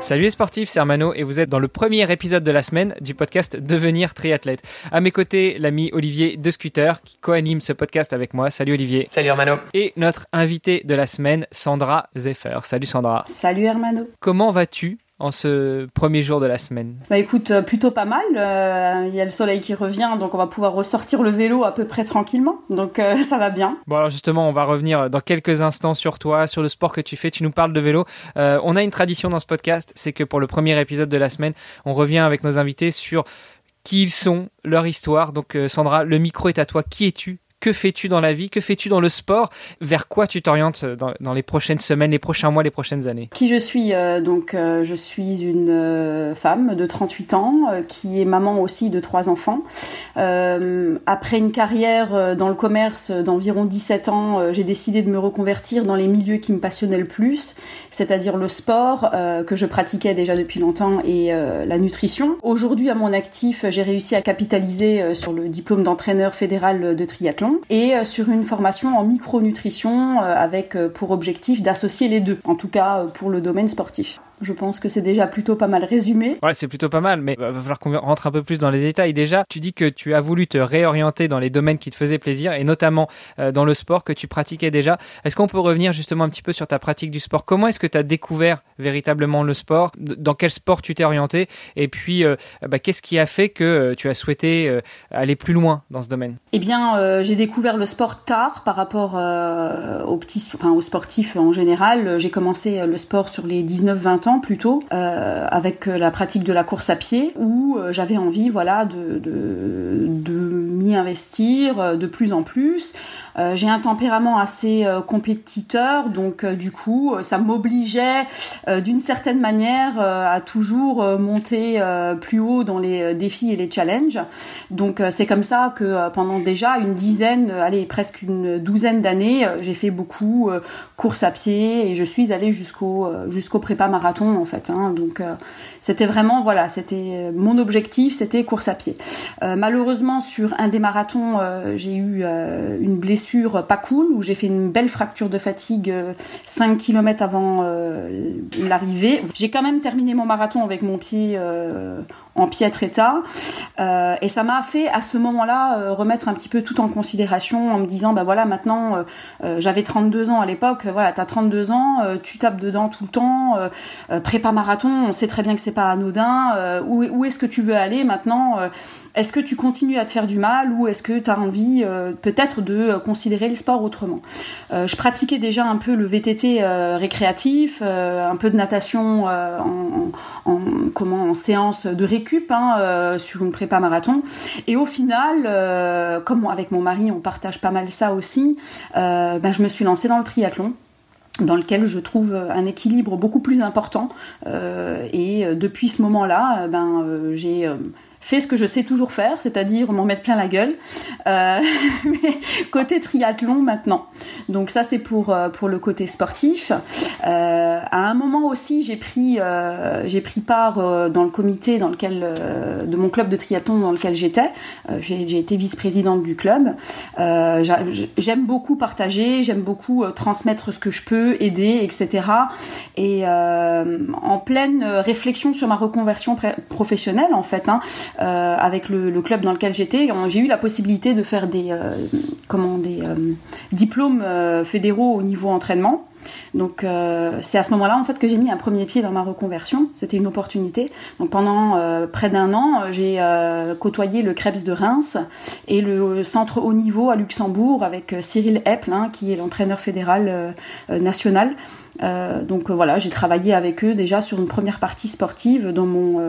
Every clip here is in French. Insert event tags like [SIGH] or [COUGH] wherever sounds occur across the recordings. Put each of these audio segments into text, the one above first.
Salut les sportifs, c'est Armano et vous êtes dans le premier épisode de la semaine du podcast Devenir triathlète. À mes côtés, l'ami Olivier de Scooter qui co-anime ce podcast avec moi. Salut Olivier. Salut Hermano. Et notre invité de la semaine, Sandra Zeffer. Salut Sandra. Salut Hermano. Comment vas-tu en ce premier jour de la semaine Bah écoute, euh, plutôt pas mal. Euh, il y a le soleil qui revient, donc on va pouvoir ressortir le vélo à peu près tranquillement. Donc euh, [LAUGHS] ça va bien. Bon alors justement, on va revenir dans quelques instants sur toi, sur le sport que tu fais. Tu nous parles de vélo. on a une tradition dans ce podcast, c'est que pour le premier épisode de la semaine, on revient avec nos invités sur qui ils sont, leur histoire. Donc Sandra, le micro est à toi. Qui es-tu que fais-tu dans la vie Que fais-tu dans le sport Vers quoi tu t'orientes dans, les prochaines semaines, les prochains mois, les prochaines années? Qui je suis euh, Donc, euh, je suis une euh, femme de 38 ans qui est maman aussi de trois enfants. après une carrière dans le commerce d'environ 17 ans, j'ai décidé de me reconvertir dans les milieux qui me passionnaient le plus, c'est-à-dire le sport que je pratiquais déjà depuis longtemps et la nutrition. Aujourd'hui, à mon actif, j'ai réussi à capitaliser sur le diplôme d'entraîneur fédéral de triathlon et euh, sur une formation en micronutrition euh, avec euh, pour objectif d'associer les deux, en tout cas pour le domaine sportif. Je pense que c'est déjà plutôt pas mal résumé. Ouais, c'est plutôt pas mal, mais il va falloir qu'on rentre un peu plus dans les détails. Déjà, tu dis que tu as voulu te réorienter dans les domaines qui te faisaient plaisir, et notamment dans le sport que tu pratiquais déjà. Est-ce qu'on peut revenir justement un petit peu sur ta pratique du sport? Comment est-ce que tu as découvert véritablement le sport? Dans quel sport tu t'es orienté? Et puis, bah, qu'est-ce qui a fait que tu as souhaité aller plus loin dans ce domaine? Eh bien, j'ai découvert le sport tard par rapport euh, aux petits, enfin aux sportifs en général. J'ai commencé le sport sur les 19-20 ans plutôt, euh, avec la pratique de la course à pied, où euh, j'avais envie, voilà, de m'y investir de plus en plus. Euh, j'ai un tempérament assez euh, compétiteur, donc euh, du coup, ça m'obligeait d'une certaine manière à toujours monter plus haut dans les défis et les challenges. Donc c'est comme ça que pendant déjà une dizaine, allez presque une douzaine d'années, j'ai fait beaucoup course à pied et je suis allée jusqu'au jusqu'au prépa marathon en fait. Hein. donc c'était vraiment voilà, c'était mon objectif, c'était course à pied. malheureusement sur un des marathons, j'ai eu une blessure pas cool où j'ai fait une belle fracture de fatigue 5 euh, km avant euh, l'arrivée. J'ai quand même terminé mon marathon avec mon pied euh, en piètre état. Et ça m'a fait à ce moment-là remettre un petit peu tout en considération en me disant bah voilà maintenant j'avais 32 ans à l'époque voilà t'as 32 ans tu tapes dedans tout le temps prépa marathon on sait très bien que c'est pas anodin où, où est-ce que tu veux aller maintenant est-ce que tu continues à te faire du mal ou est-ce que tu as envie euh, peut-être de euh, considérer le sport autrement. Euh, Je pratiquais déjà un peu le VTT récréatif, un peu de natation en, en, comment, en séance de hein, sur une prépa marathon. Et au final, comme avec mon mari, on partage pas mal ça aussi, ben, je me suis lancée dans le triathlon dans lequel je trouve un équilibre beaucoup plus important. et depuis ce moment-là, ben, j'ai fais ce que je sais toujours faire, c'est-à-dire m'en mettre plein la gueule. Euh, [LAUGHS] mais côté triathlon maintenant. Donc ça c'est pour euh, pour le côté sportif. Euh, à un moment aussi j'ai pris euh, j'ai pris part euh, dans le comité dans lequel de mon club de triathlon dans lequel j'étais. j'ai été vice-présidente du club. j'aime beaucoup partager, j'aime beaucoup transmettre ce que je peux, aider, etc. Et en pleine réflexion sur ma reconversion professionnelle en fait. Hein, euh, avec le, club dans lequel j'étais, j'ai eu la possibilité de faire des, euh, comment, des euh, diplômes fédéraux au niveau entraînement. Donc c'est à ce moment-là en fait que j'ai mis un premier pied dans ma reconversion. C'était une opportunité. Donc pendant près d'un an, j'ai côtoyé le Krebs de Reims et le centre haut niveau à Luxembourg avec Cyril Eppel, hein, qui est l'entraîneur fédéral national. Euh, donc voilà, j'ai travaillé avec eux déjà sur une première partie sportive dans mon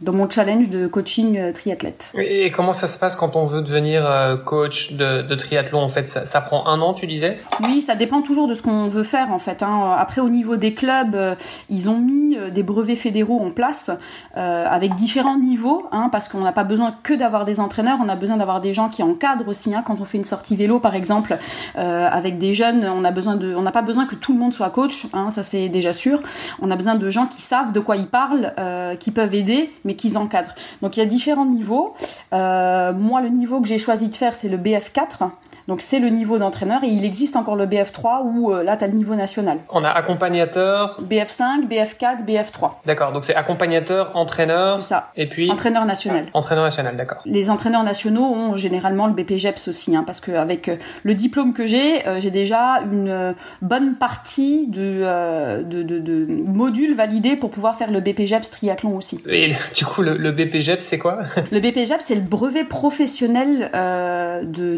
dans mon challenge de coaching triathlète. Et comment ça se passe quand on veut devenir coach de, de triathlon En fait, ça, ça, prend un an, tu disais? Oui, ça dépend toujours de ce qu'on veut faire en fait. Hein. Après, au niveau des clubs, ils ont mis des brevets fédéraux en place avec différents niveaux, hein, parce qu'on n'a pas besoin que d'avoir des entraîneurs, on a besoin d'avoir des gens qui encadrent aussi. Hein, quand on fait une sortie vélo, par exemple, euh, avec des jeunes, on a besoin de, on n'a pas besoin que tout le monde soit coach, ça c'est déjà sûr. On a besoin de gens qui savent de quoi ils parlent, euh, qui peuvent aider, mais qui encadrent. Donc il y a différents niveaux. Euh, moi, le niveau que j'ai choisi de faire, c'est le BF4. Donc c'est le niveau d'entraîneur et il existe encore le BF3 où là tu as le niveau national. On a accompagnateur BF5, BF4, BF3. D'accord, donc c'est accompagnateur, entraîneur C'est ça. et puis entraîneur national. entraîneur national, d'accord. Les entraîneurs nationaux ont généralement le BPGEPS aussi hein, parce qu'avec euh, le diplôme que j'ai, euh, j'ai déjà une euh, bonne partie de, de, de, de, modules validés pour pouvoir faire le BPGEPS triathlon aussi. Et [LAUGHS] du coup le, le BPGEPS c'est quoi? Le BPGEPS c'est le brevet professionnel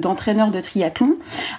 d'entraîneur de triathlon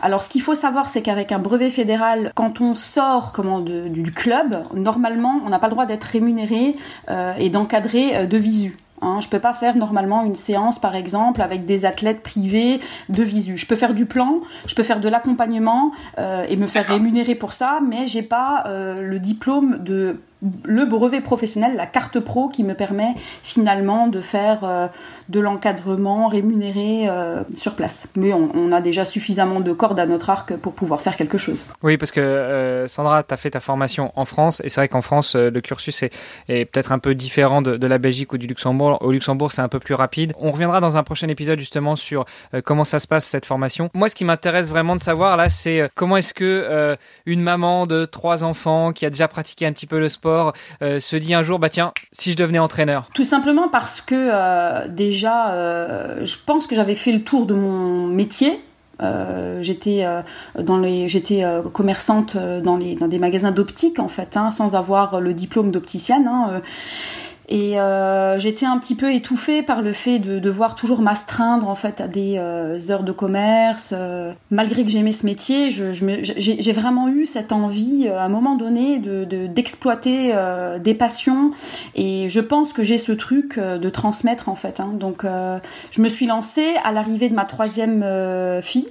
alors ce qu'il faut savoir, c'est qu'avec un brevet fédéral, quand on sort comment du club, normalement, on n'a pas le droit d'être rémunéré euh, et d'encadrer euh, de visu. Hein, je peux pas faire normalement une séance, par exemple, avec des athlètes privés de visu. Je peux faire du plan, je peux faire de l'accompagnement euh, et me faire rémunérer pour ça, mais j'ai pas le diplôme de le brevet professionnel, la carte pro qui me permet finalement de faire euh, de l'encadrement rémunéré euh, sur place. Mais on, a déjà suffisamment de cordes à notre arc pour pouvoir faire quelque chose. Oui, parce que euh, Sandra, tu as fait ta formation en France et c'est vrai qu'en France, le cursus est, peut-être un peu différent de, de, la Belgique ou du Luxembourg. Au Luxembourg, c'est un peu plus rapide. On reviendra dans un prochain épisode justement sur comment ça se passe cette formation. Moi, ce qui m'intéresse vraiment de savoir là, c'est comment est-ce que une maman de trois enfants qui a déjà pratiqué un petit peu le sport euh, se dit un jour, bah tiens, si je devenais entraîneur Tout simplement parce que euh, déjà, euh, je pense que j'avais fait le tour de mon métier. j'étais dans les j'étais commerçante dans les des magasins d'optique en fait hein, sans avoir le diplôme d'opticienne hein, et euh, j'étais un petit peu étouffée par le fait de devoir toujours m'astreindre en fait à des euh, heures de commerce. Euh, malgré que j'aimais ce métier, j'ai je, vraiment eu cette envie à un moment donné de d'exploiter des passions. Et je pense que j'ai ce truc de transmettre en fait. Hein. Donc je me suis lancée à l'arrivée de ma troisième fille.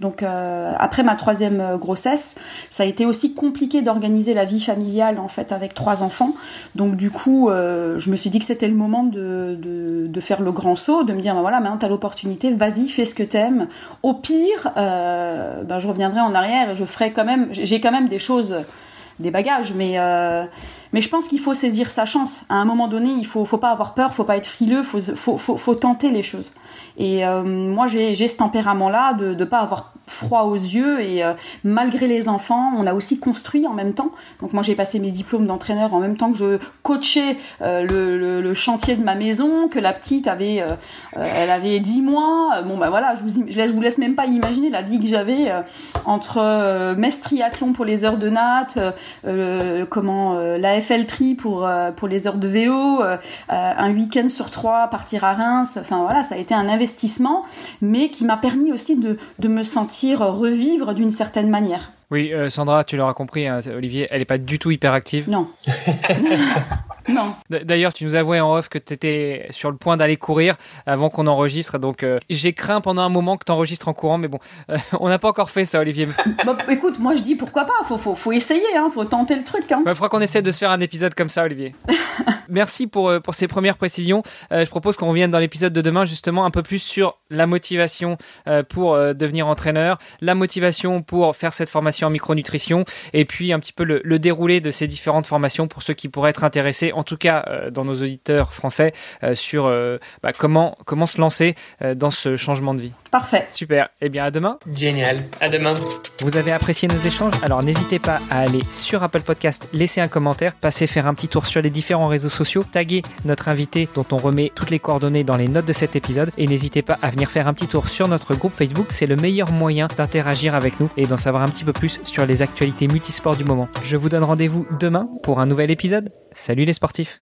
Donc euh, après ma troisième euh, grossesse, ça a été aussi compliqué d'organiser la vie familiale en fait avec trois enfants. Donc du coup, euh, je me suis dit que c'était le moment de, de, faire le grand saut, de me dire ben voilà maintenant t'as l'opportunité, vas-y fais ce que t'aimes. Au pire, euh, ben, je reviendrai en arrière et je ferai quand même, j'ai quand même des choses, des bagages, mais mais je pense qu'il faut saisir sa chance. À un moment donné, il faut faut pas avoir peur, faut pas être frileux, faut faut faut, tenter les choses. Et euh, moi, j'ai ce tempérament-là de ne pas avoir froid aux yeux. Et euh, malgré les enfants, on a aussi construit en même temps. Donc moi, j'ai passé mes diplômes d'entraîneur en même temps que je coachais euh, le, le, chantier de ma maison, que la petite avait, elle avait 10 mois. Bon, bah voilà, je vous, je vous laisse même pas imaginer la vie que j'avais entre euh, triathlon pour les heures de natte, comment la FL tri pour pour les heures de vélo, un week-end sur trois partir à Reims. Enfin voilà, ça a été un investissement investissement, mais qui m'a permis aussi de, de me sentir revivre d'une certaine manière. Oui, euh, Sandra, tu l'auras compris, hein, Olivier, elle n'est pas du tout hyperactive. Non. [LAUGHS] non. D'ailleurs, tu nous avouais en off que tu étais sur le point d'aller courir avant qu'on enregistre. Donc, euh, j'ai craint pendant un moment que tu enregistres en courant, mais bon, euh, [LAUGHS] on n'a pas encore fait ça, Olivier. [LAUGHS] Bah, écoute, moi je dis pourquoi pas, faut, faut, faut essayer, hein, faut tenter le truc. Hein. Il faudra qu'on essaie de se faire un épisode comme ça, Olivier. [LAUGHS] Merci pour, pour ces premières précisions. je propose qu'on revienne dans l'épisode de demain justement un peu plus sur la motivation pour devenir entraîneur, la motivation pour faire cette formation en micronutrition et puis un petit peu le, déroulé de ces différentes formations pour ceux qui pourraient être intéressés, en tout cas euh, dans nos auditeurs français, euh, sur euh, bah, comment, comment se lancer dans ce changement de vie. Parfait. Super. Eh bien, à demain. Génial. À demain. Vous avez apprécié nos échanges? Alors n'hésitez pas à aller sur Apple Podcast, laisser un commentaire, passer faire un petit tour sur les différents réseaux sociaux, taguer notre invité dont on remet toutes les coordonnées dans les notes de cet épisode et n'hésitez pas à venir faire un petit tour sur notre groupe Facebook. C'est le meilleur moyen d'interagir avec nous et d'en savoir un petit peu plus sur les actualités multisports du moment. Je vous donne rendez-vous demain pour un nouvel épisode. Salut les sportifs